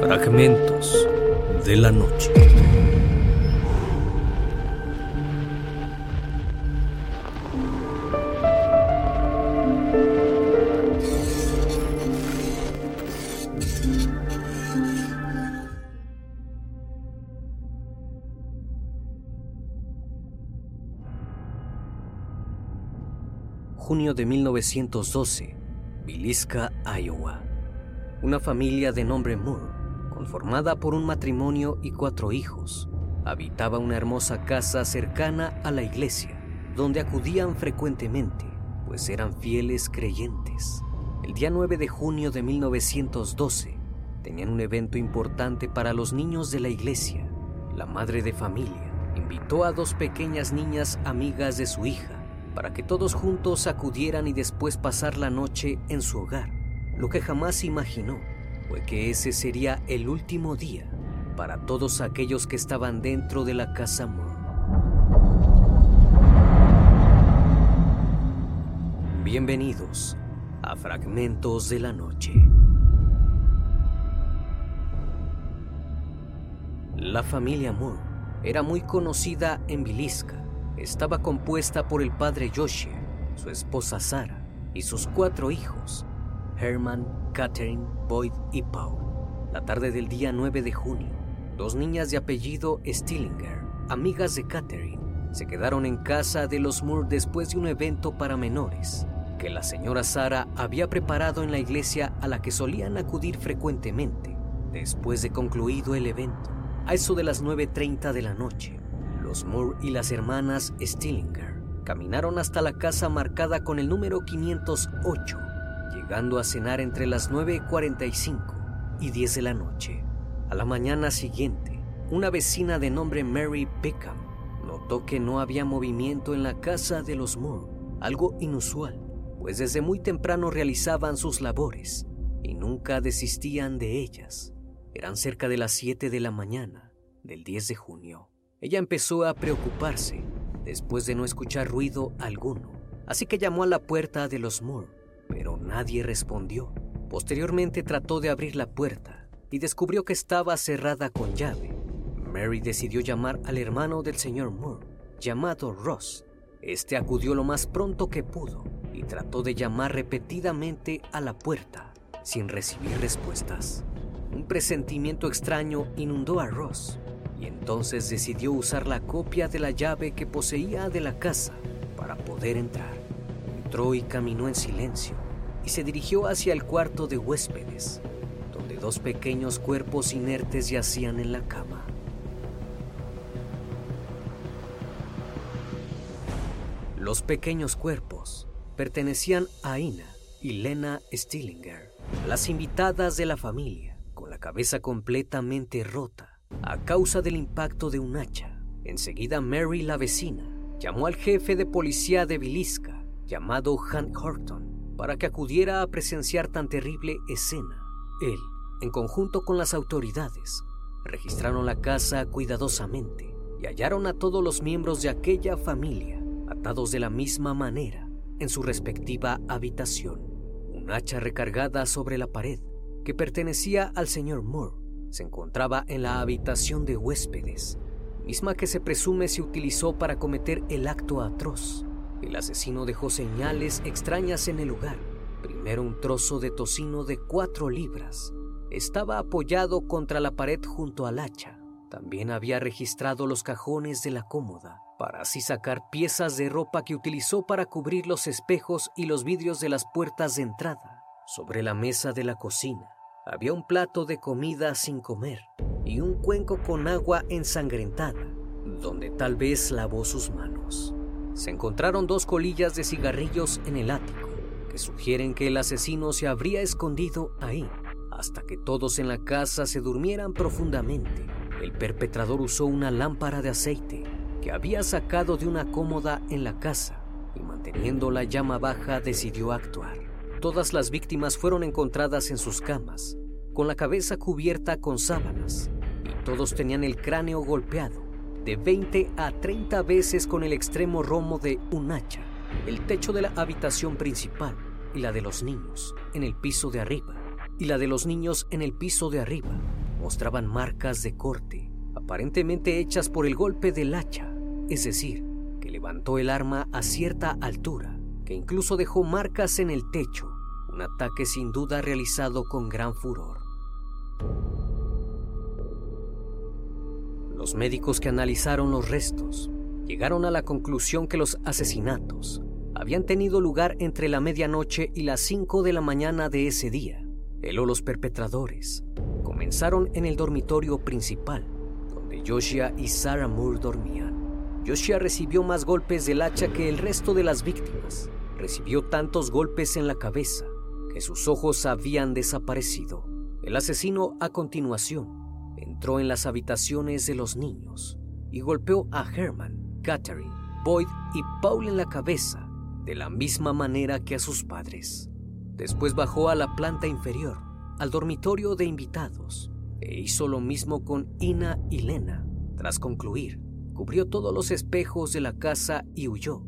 Fragmentos de la noche. Junio de 1912, Villisca, Iowa. Una familia de nombre Moore, conformada por un matrimonio y cuatro hijos, habitaba una hermosa casa cercana a la iglesia, donde acudían frecuentemente, pues eran fieles creyentes. El día 9 de junio de 1912, tenían un evento importante para los niños de la iglesia. La madre de familia invitó a dos pequeñas niñas amigas de su hija para que todos juntos acudieran y después pasar la noche en su hogar. Lo que jamás imaginó fue que ese sería el último día para todos aquellos que estaban dentro de la casa Moore. Bienvenidos a Fragmentos de la Noche. La familia Moore era muy conocida en Villisca estaba compuesta por el padre Joshua, su esposa Sara y sus cuatro hijos, Herman, Catherine, Boyd y Paul. La tarde del día 9 de junio, dos niñas de apellido Stillinger, amigas de Catherine, se quedaron en casa de los Moore después de un evento para menores que la señora Sara había preparado en la iglesia a la que solían acudir frecuentemente después de concluido el evento. A eso de las 9.30 de la noche, los Moore y las hermanas Stillinger caminaron hasta la casa marcada con el número 508, llegando a cenar entre las 9.45 y 10 de la noche. A la mañana siguiente, una vecina de nombre Mary Peckham notó que no había movimiento en la casa de los Moore, algo inusual, pues desde muy temprano realizaban sus labores y nunca desistían de ellas. Eran cerca de las 7 de la mañana del 10 de junio. Ella empezó a preocuparse después de no escuchar ruido alguno, así que llamó a la puerta de los Moore, pero nadie respondió. Posteriormente trató de abrir la puerta y descubrió que estaba cerrada con llave. Mary decidió llamar al hermano del señor Moore, llamado Ross. Este acudió lo más pronto que pudo y trató de llamar repetidamente a la puerta sin recibir respuestas. Un presentimiento extraño inundó a Ross y entonces decidió usar la copia de la llave que poseía de la casa para poder entrar. Entró y caminó en silencio y se dirigió hacia el cuarto de huéspedes, donde dos pequeños cuerpos inertes yacían en la cama. Los pequeños cuerpos pertenecían a Ina y Lena Stillinger, las invitadas de la familia, con la cabeza completamente rota a causa del impacto de un hacha. Enseguida Mary, la vecina, llamó al jefe de policía de Villisca, llamado Hank Horton, para que acudiera a presenciar tan terrible escena. Él, en conjunto con las autoridades, registraron la casa cuidadosamente y hallaron a todos los miembros de aquella familia atados de la misma manera en su respectiva habitación. Un hacha recargada sobre la pared que pertenecía al señor Moore se encontraba en la habitación de huéspedes, misma que se presume se utilizó para cometer el acto atroz. El asesino dejó señales extrañas en el lugar. Primero un trozo de tocino de cuatro libras. Estaba apoyado contra la pared junto al hacha. También había registrado los cajones de la cómoda para así sacar piezas de ropa que utilizó para cubrir los espejos y los vidrios de las puertas de entrada. Sobre la mesa de la cocina había un plato de comida sin comer y un cuenco con agua ensangrentada, donde tal vez lavó sus manos. Se encontraron dos colillas de cigarrillos en el ático, que sugieren que el asesino se habría escondido ahí hasta que todos en la casa se durmieran profundamente. El perpetrador usó una lámpara de aceite que había sacado de una cómoda en la casa y manteniendo la llama baja decidió actuar. Todas las víctimas fueron encontradas en sus camas, con la cabeza cubierta con sábanas, y todos tenían el cráneo golpeado de 20 a 30 veces con el extremo romo de un hacha, el techo de la habitación principal y la de los niños en el piso de arriba, y la de los niños en el piso de arriba mostraban marcas de corte, aparentemente hechas por el golpe del hacha, es decir, que levantó el arma a cierta altura, que incluso dejó marcas en el techo, un ataque sin duda realizado con gran furor. Los médicos que analizaron los restos llegaron a la conclusión que los asesinatos habían tenido lugar entre la medianoche y las 5 de la mañana de ese día. Él o los perpetradores comenzaron en el dormitorio principal, donde Joshua y Sarah Moore dormían. Joshua recibió más golpes del hacha que el resto de las víctimas. Recibió tantos golpes en la cabeza que sus ojos habían desaparecido. El asesino a continuación entró en las habitaciones de los niños y golpeó a Herman, Catherine, Boyd y Paul en la cabeza de la misma manera que a sus padres. Después bajó a la planta inferior, al dormitorio de invitados, e hizo lo mismo con Ina y Lena. Tras concluir, cubrió todos los espejos de la casa y huyó,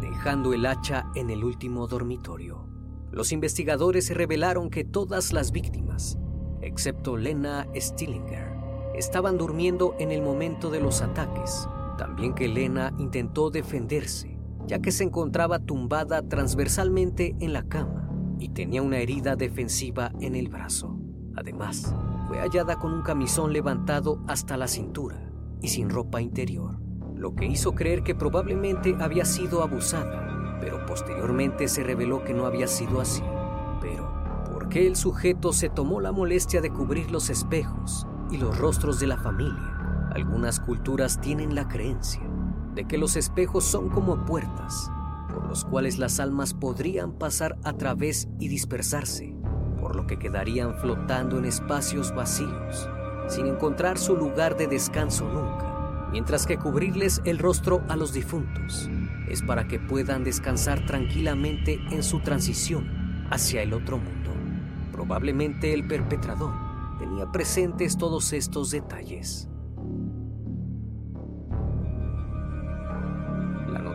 dejando el hacha en el último dormitorio. Los investigadores revelaron que todas las víctimas, excepto Lena Stillinger, estaban durmiendo en el momento de los ataques. También que Lena intentó defenderse ya que se encontraba tumbada transversalmente en la cama y tenía una herida defensiva en el brazo. Además, fue hallada con un camisón levantado hasta la cintura y sin ropa interior, lo que hizo creer que probablemente había sido abusada, pero posteriormente se reveló que no había sido así. Pero, ¿por qué el sujeto se tomó la molestia de cubrir los espejos y los rostros de la familia? Algunas culturas tienen la creencia de que los espejos son como puertas, por los cuales las almas podrían pasar a través y dispersarse, por lo que quedarían flotando en espacios vacíos, sin encontrar su lugar de descanso nunca, mientras que cubrirles el rostro a los difuntos es para que puedan descansar tranquilamente en su transición hacia el otro mundo. Probablemente el perpetrador tenía presentes todos estos detalles.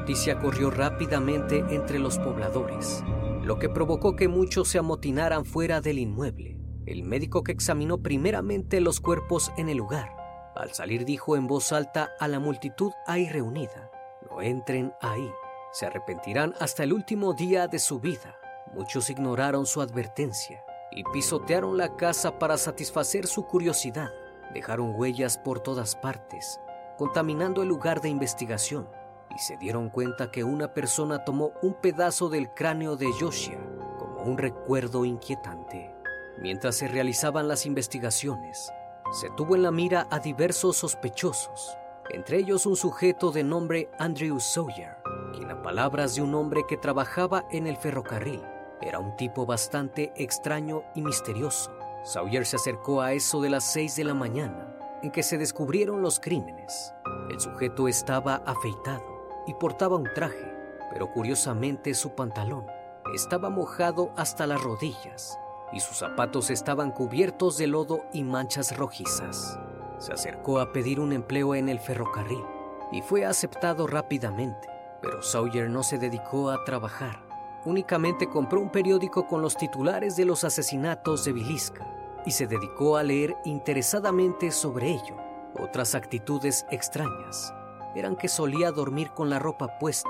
noticia corrió rápidamente entre los pobladores, lo que provocó que muchos se amotinaran fuera del inmueble. El médico que examinó primeramente los cuerpos en el lugar, al salir dijo en voz alta a la multitud ahí reunida, no entren ahí, se arrepentirán hasta el último día de su vida. Muchos ignoraron su advertencia y pisotearon la casa para satisfacer su curiosidad. Dejaron huellas por todas partes, contaminando el lugar de investigación y se dieron cuenta que una persona tomó un pedazo del cráneo de Yoshia como un recuerdo inquietante. Mientras se realizaban las investigaciones, se tuvo en la mira a diversos sospechosos, entre ellos un sujeto de nombre Andrew Sawyer, quien a palabras de un hombre que trabajaba en el ferrocarril, era un tipo bastante extraño y misterioso. Sawyer se acercó a eso de las 6 de la mañana en que se descubrieron los crímenes. El sujeto estaba afeitado y portaba un traje, pero curiosamente su pantalón estaba mojado hasta las rodillas y sus zapatos estaban cubiertos de lodo y manchas rojizas. Se acercó a pedir un empleo en el ferrocarril y fue aceptado rápidamente, pero Sawyer no se dedicó a trabajar. Únicamente compró un periódico con los titulares de los asesinatos de Vilisca y se dedicó a leer interesadamente sobre ello. Otras actitudes extrañas eran que solía dormir con la ropa puesta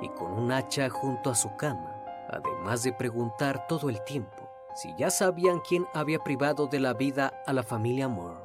y con un hacha junto a su cama, además de preguntar todo el tiempo si ya sabían quién había privado de la vida a la familia Moore.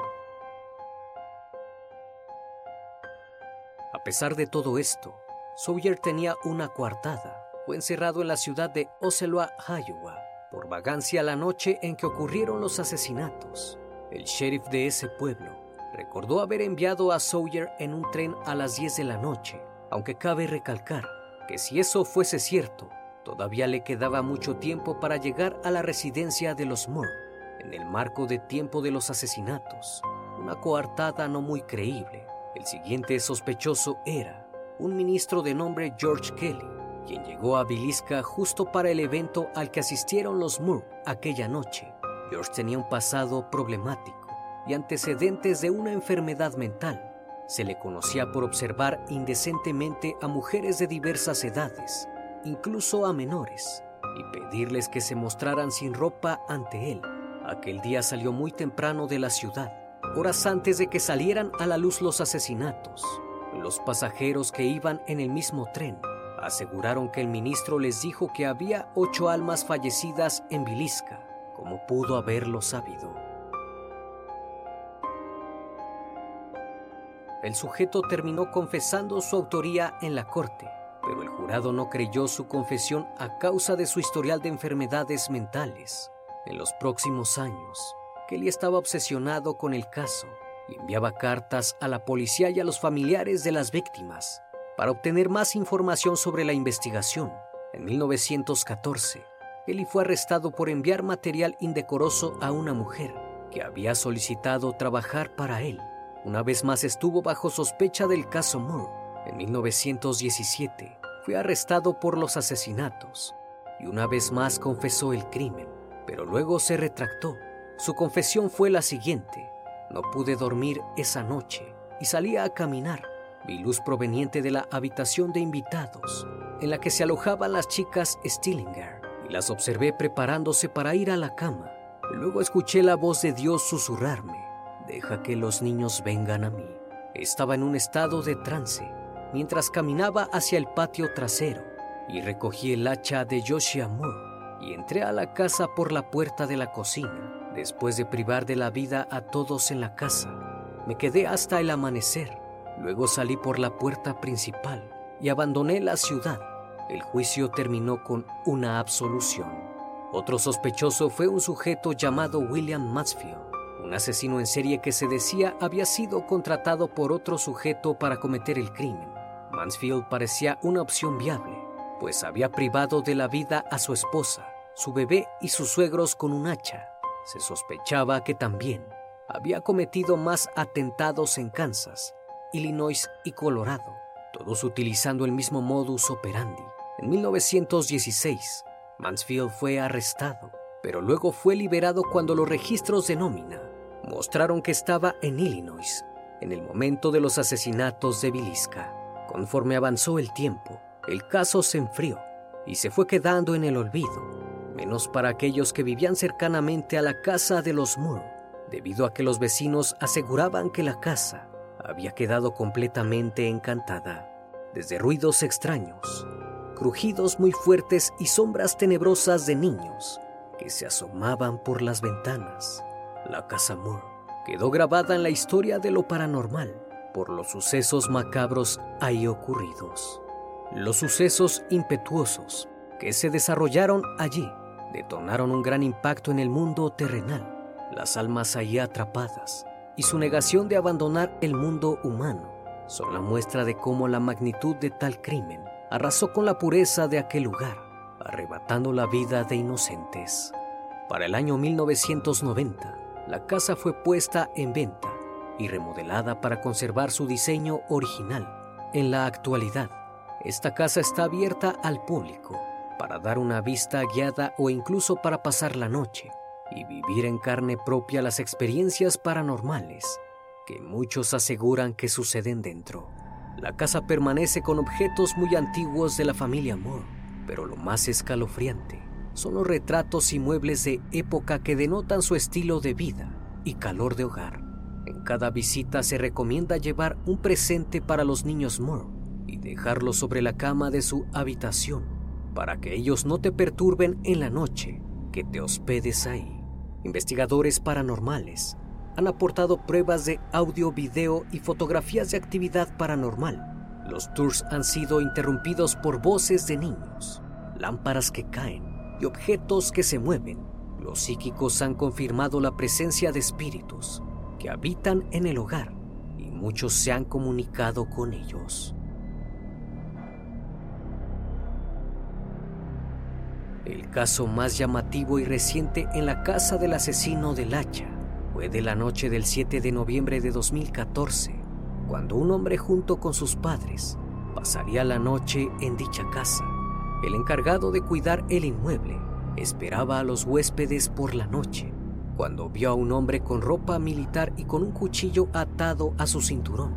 A pesar de todo esto, Sawyer tenía una coartada. Fue encerrado en la ciudad de Ocelot, Iowa, por vagancia la noche en que ocurrieron los asesinatos. El sheriff de ese pueblo recordó haber enviado a Sawyer en un tren a las 10 de la noche, aunque cabe recalcar que si eso fuese cierto, todavía le quedaba mucho tiempo para llegar a la residencia de los Moore, en el marco de tiempo de los asesinatos, una coartada no muy creíble. El siguiente sospechoso era un ministro de nombre George Kelly, quien llegó a Bilisca justo para el evento al que asistieron los Moore aquella noche. George tenía un pasado problemático y antecedentes de una enfermedad mental. Se le conocía por observar indecentemente a mujeres de diversas edades, incluso a menores, y pedirles que se mostraran sin ropa ante él. Aquel día salió muy temprano de la ciudad, horas antes de que salieran a la luz los asesinatos. Los pasajeros que iban en el mismo tren aseguraron que el ministro les dijo que había ocho almas fallecidas en Vilisca, como pudo haberlo sabido. El sujeto terminó confesando su autoría en la corte, pero el jurado no creyó su confesión a causa de su historial de enfermedades mentales. En los próximos años, Kelly estaba obsesionado con el caso y enviaba cartas a la policía y a los familiares de las víctimas para obtener más información sobre la investigación. En 1914, Kelly fue arrestado por enviar material indecoroso a una mujer que había solicitado trabajar para él. Una vez más estuvo bajo sospecha del caso Moore. En 1917 fue arrestado por los asesinatos y una vez más confesó el crimen, pero luego se retractó. Su confesión fue la siguiente. No pude dormir esa noche y salí a caminar. Vi luz proveniente de la habitación de invitados, en la que se alojaban las chicas Stillinger, y las observé preparándose para ir a la cama. Luego escuché la voz de Dios susurrarme, deja que los niños vengan a mí. Estaba en un estado de trance mientras caminaba hacia el patio trasero y recogí el hacha de Joshua Moore y entré a la casa por la puerta de la cocina. Después de privar de la vida a todos en la casa, me quedé hasta el amanecer. Luego salí por la puerta principal y abandoné la ciudad. El juicio terminó con una absolución. Otro sospechoso fue un sujeto llamado William Mansfield, un asesino en serie que se decía había sido contratado por otro sujeto para cometer el crimen. Mansfield parecía una opción viable, pues había privado de la vida a su esposa, su bebé y sus suegros con un hacha se sospechaba que también había cometido más atentados en Kansas, Illinois y Colorado, todos utilizando el mismo modus operandi. En 1916, Mansfield fue arrestado, pero luego fue liberado cuando los registros de nómina mostraron que estaba en Illinois en el momento de los asesinatos de Vilisca. Conforme avanzó el tiempo, el caso se enfrió y se fue quedando en el olvido menos para aquellos que vivían cercanamente a la casa de los Moore, debido a que los vecinos aseguraban que la casa había quedado completamente encantada. Desde ruidos extraños, crujidos muy fuertes y sombras tenebrosas de niños que se asomaban por las ventanas, la casa Moore quedó grabada en la historia de lo paranormal por los sucesos macabros ahí ocurridos. Los sucesos impetuosos que se desarrollaron allí detonaron un gran impacto en el mundo terrenal, las almas allí atrapadas y su negación de abandonar el mundo humano son la muestra de cómo la magnitud de tal crimen arrasó con la pureza de aquel lugar, arrebatando la vida de inocentes. Para el año 1990, la casa fue puesta en venta y remodelada para conservar su diseño original. En la actualidad, esta casa está abierta al público para dar una vista guiada o incluso para pasar la noche y vivir en carne propia las experiencias paranormales que muchos aseguran que suceden dentro. La casa permanece con objetos muy antiguos de la familia Moore, pero lo más escalofriante son los retratos y muebles de época que denotan su estilo de vida y calor de hogar. En cada visita se recomienda llevar un presente para los niños Moore y dejarlo sobre la cama de su habitación para que ellos no te perturben en la noche que te hospedes ahí. Investigadores paranormales han aportado pruebas de audio, video y fotografías de actividad paranormal. Los tours han sido interrumpidos por voces de niños, lámparas que caen y objetos que se mueven. Los psíquicos han confirmado la presencia de espíritus que habitan en el hogar y muchos se han comunicado con ellos. El caso más llamativo y reciente en la casa del asesino del hacha fue de la noche del 7 de noviembre de 2014, cuando un hombre junto con sus padres pasaría la noche en dicha casa. El encargado de cuidar el inmueble esperaba a los huéspedes por la noche, cuando vio a un hombre con ropa militar y con un cuchillo atado a su cinturón.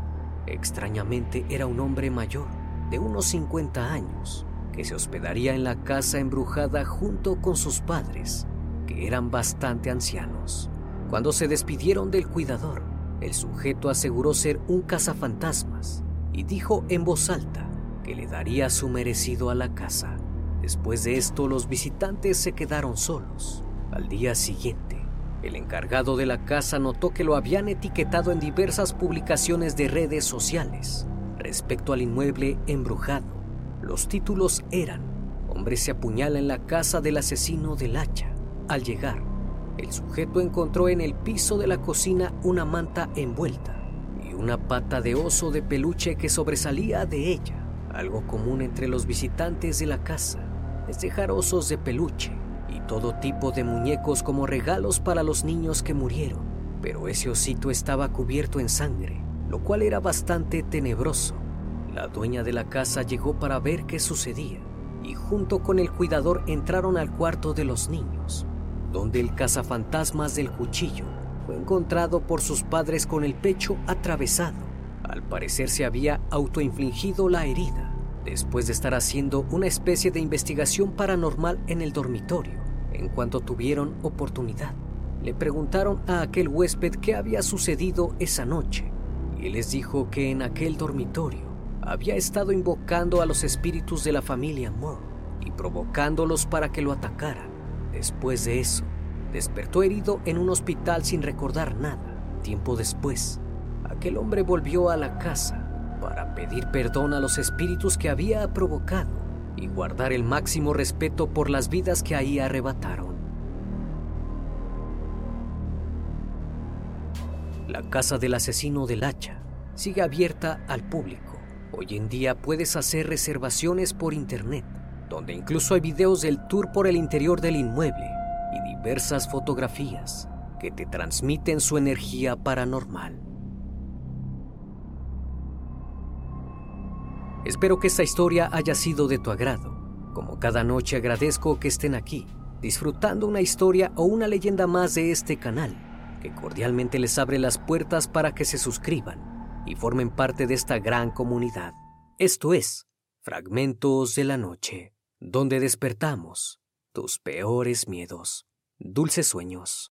Extrañamente era un hombre mayor, de unos 50 años, que se hospedaría en la casa embrujada junto con sus padres, que eran bastante ancianos. Cuando se despidieron del cuidador, el sujeto aseguró ser un cazafantasmas y dijo en voz alta que le daría su merecido a la casa. Después de esto, los visitantes se quedaron solos. Al día siguiente, el encargado de la casa notó que lo habían etiquetado en diversas publicaciones de redes sociales respecto al inmueble embrujado. Los títulos eran Hombre se apuñala en la casa del asesino del hacha. Al llegar, el sujeto encontró en el piso de la cocina una manta envuelta y una pata de oso de peluche que sobresalía de ella. Algo común entre los visitantes de la casa es dejar osos de peluche y todo tipo de muñecos como regalos para los niños que murieron, pero ese osito estaba cubierto en sangre, lo cual era bastante tenebroso. La dueña de la casa llegó para ver qué sucedía y junto con el cuidador entraron al cuarto de los niños, donde el cazafantasmas del cuchillo fue encontrado por sus padres con el pecho atravesado. Al parecer se había autoinfligido la herida después de estar haciendo una especie de investigación paranormal en el dormitorio. En cuanto tuvieron oportunidad, le preguntaron a aquel huésped qué había sucedido esa noche y les dijo que en aquel dormitorio había estado invocando a los espíritus de la familia Moore y provocándolos para que lo atacaran. Después de eso, despertó herido en un hospital sin recordar nada. Tiempo después, aquel hombre volvió a la casa para pedir perdón a los espíritus que había provocado y guardar el máximo respeto por las vidas que ahí arrebataron. La casa del asesino del hacha sigue abierta al público. Hoy en día puedes hacer reservaciones por internet, donde incluso hay videos del tour por el interior del inmueble y diversas fotografías que te transmiten su energía paranormal. Espero que esta historia haya sido de tu agrado. Como cada noche agradezco que estén aquí, disfrutando una historia o una leyenda más de este canal, que cordialmente les abre las puertas para que se suscriban y formen parte de esta gran comunidad. Esto es Fragmentos de la Noche, donde despertamos tus peores miedos. Dulces sueños.